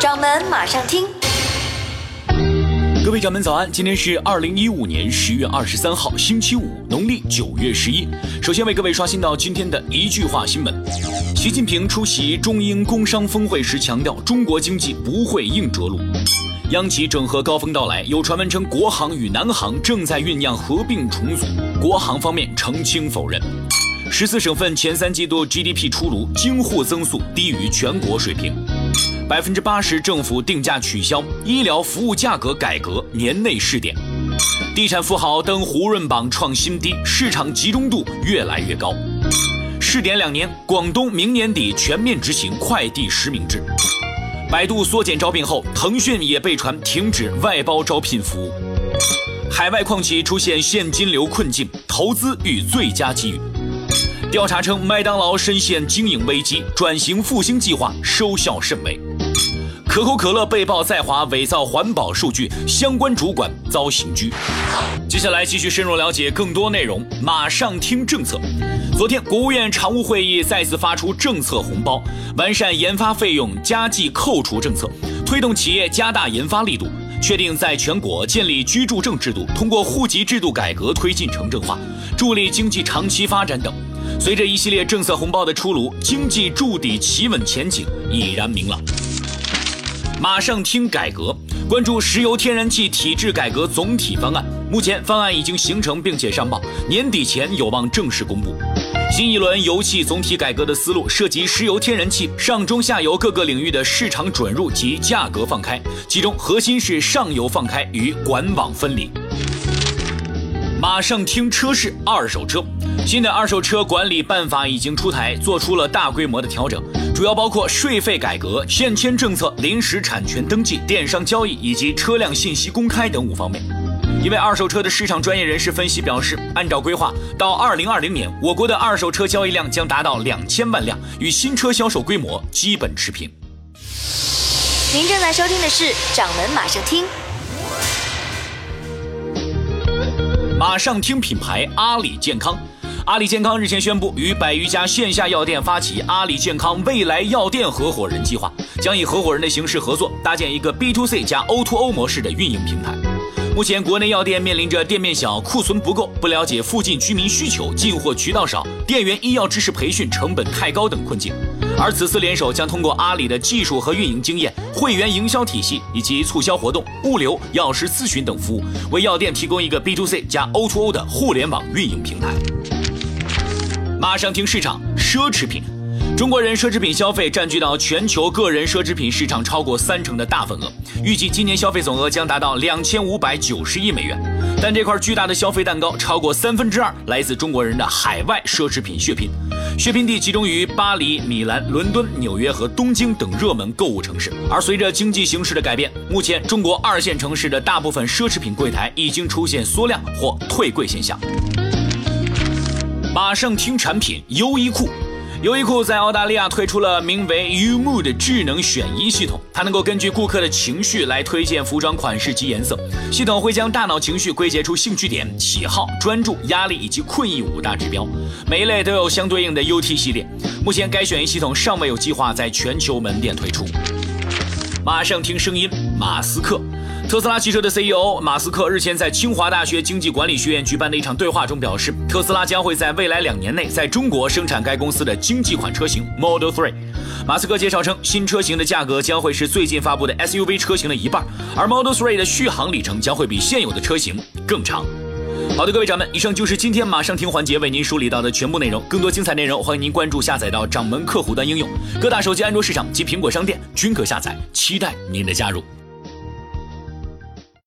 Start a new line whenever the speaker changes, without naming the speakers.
掌门马上听，
各位掌门早安，今天是二零一五年十月二十三号，星期五，农历九月十一。首先为各位刷新到今天的一句话新闻：习近平出席中英工商峰会时强调，中国经济不会硬着陆。央企整合高峰到来，有传闻称国航与南航正在酝酿合并重组，国航方面澄清否认。十四省份前三季度 GDP 出炉，京沪增速低于全国水平。百分之八十政府定价取消，医疗服务价格改革年内试点。地产富豪登胡润榜创新低，市场集中度越来越高。试点两年，广东明年底全面执行快递实名制。百度缩减招聘后，腾讯也被传停止外包招聘服务。海外矿企出现现金流困境，投资遇最佳机遇。调查称，麦当劳深陷经营危机，转型复兴计划收效甚微。可口可乐被曝在华伪造环保数据，相关主管遭刑拘。接下来继续深入了解更多内容，马上听政策。昨天，国务院常务会议再次发出政策红包，完善研发费用加计扣除政策，推动企业加大研发力度，确定在全国建立居住证制度，通过户籍制度改革推进城镇化，助力经济长期发展等。随着一系列政策红包的出炉，经济筑底企稳前景已然明朗。马上听改革，关注石油天然气体制改革总体方案。目前方案已经形成并且上报，年底前有望正式公布。新一轮油气总体改革的思路涉及石油天然气上中下游各个领域的市场准入及价格放开，其中核心是上游放开与管网分离。马上听车市二手车，新的二手车管理办法已经出台，做出了大规模的调整，主要包括税费改革、限迁政策、临时产权登记、电商交易以及车辆信息公开等五方面。一位二手车的市场专业人士分析表示，按照规划，到二零二零年，我国的二手车交易量将达到两千万辆，与新车销售规模基本持平。
您正在收听的是掌门马上听。
马上听品牌阿里健康，阿里健康日前宣布与百余家线下药店发起阿里健康未来药店合伙人计划，将以合伙人的形式合作，搭建一个 B to C 加 O to O 模式的运营平台。目前国内药店面临着店面小、库存不够、不了解附近居民需求、进货渠道少、店员医药知识培训成本太高等困境。而此次联手将通过阿里的技术和运营经验、会员营销体系以及促销活动、物流、药师咨询等服务，为药店提供一个 B to C 加 O to O 的互联网运营平台。马上听市场，奢侈品。中国人奢侈品消费占据到全球个人奢侈品市场超过三成的大份额，预计今年消费总额将达到两千五百九十亿美元。但这块巨大的消费蛋糕，超过三分之二来自中国人的海外奢侈品血拼，血拼地集中于巴黎、米兰、伦敦、纽约和东京等热门购物城市。而随着经济形势的改变，目前中国二线城市的大部分奢侈品柜台已经出现缩量或退柜现象。马上听产品，优衣库。优衣库在澳大利亚推出了名为 U Mood 智能选衣系统，它能够根据顾客的情绪来推荐服装款式及颜色。系统会将大脑情绪归结出兴趣点、喜好、专注、压力以及困意五大指标，每一类都有相对应的 UT 系列。目前该选衣系统尚未有计划在全球门店推出。马上听声音，马斯克。特斯拉汽车的 CEO 马斯克日前在清华大学经济管理学院举办的一场对话中表示，特斯拉将会在未来两年内在中国生产该公司的经济款车型 Model 3。马斯克介绍称，新车型的价格将会是最近发布的 SUV 车型的一半，而 Model 3的续航里程将会比现有的车型更长。好的，各位掌门，以上就是今天马上听环节为您梳理到的全部内容。更多精彩内容，欢迎您关注下载到掌门客户端应用，各大手机安卓市场及苹果商店均可下载。期待您的加入。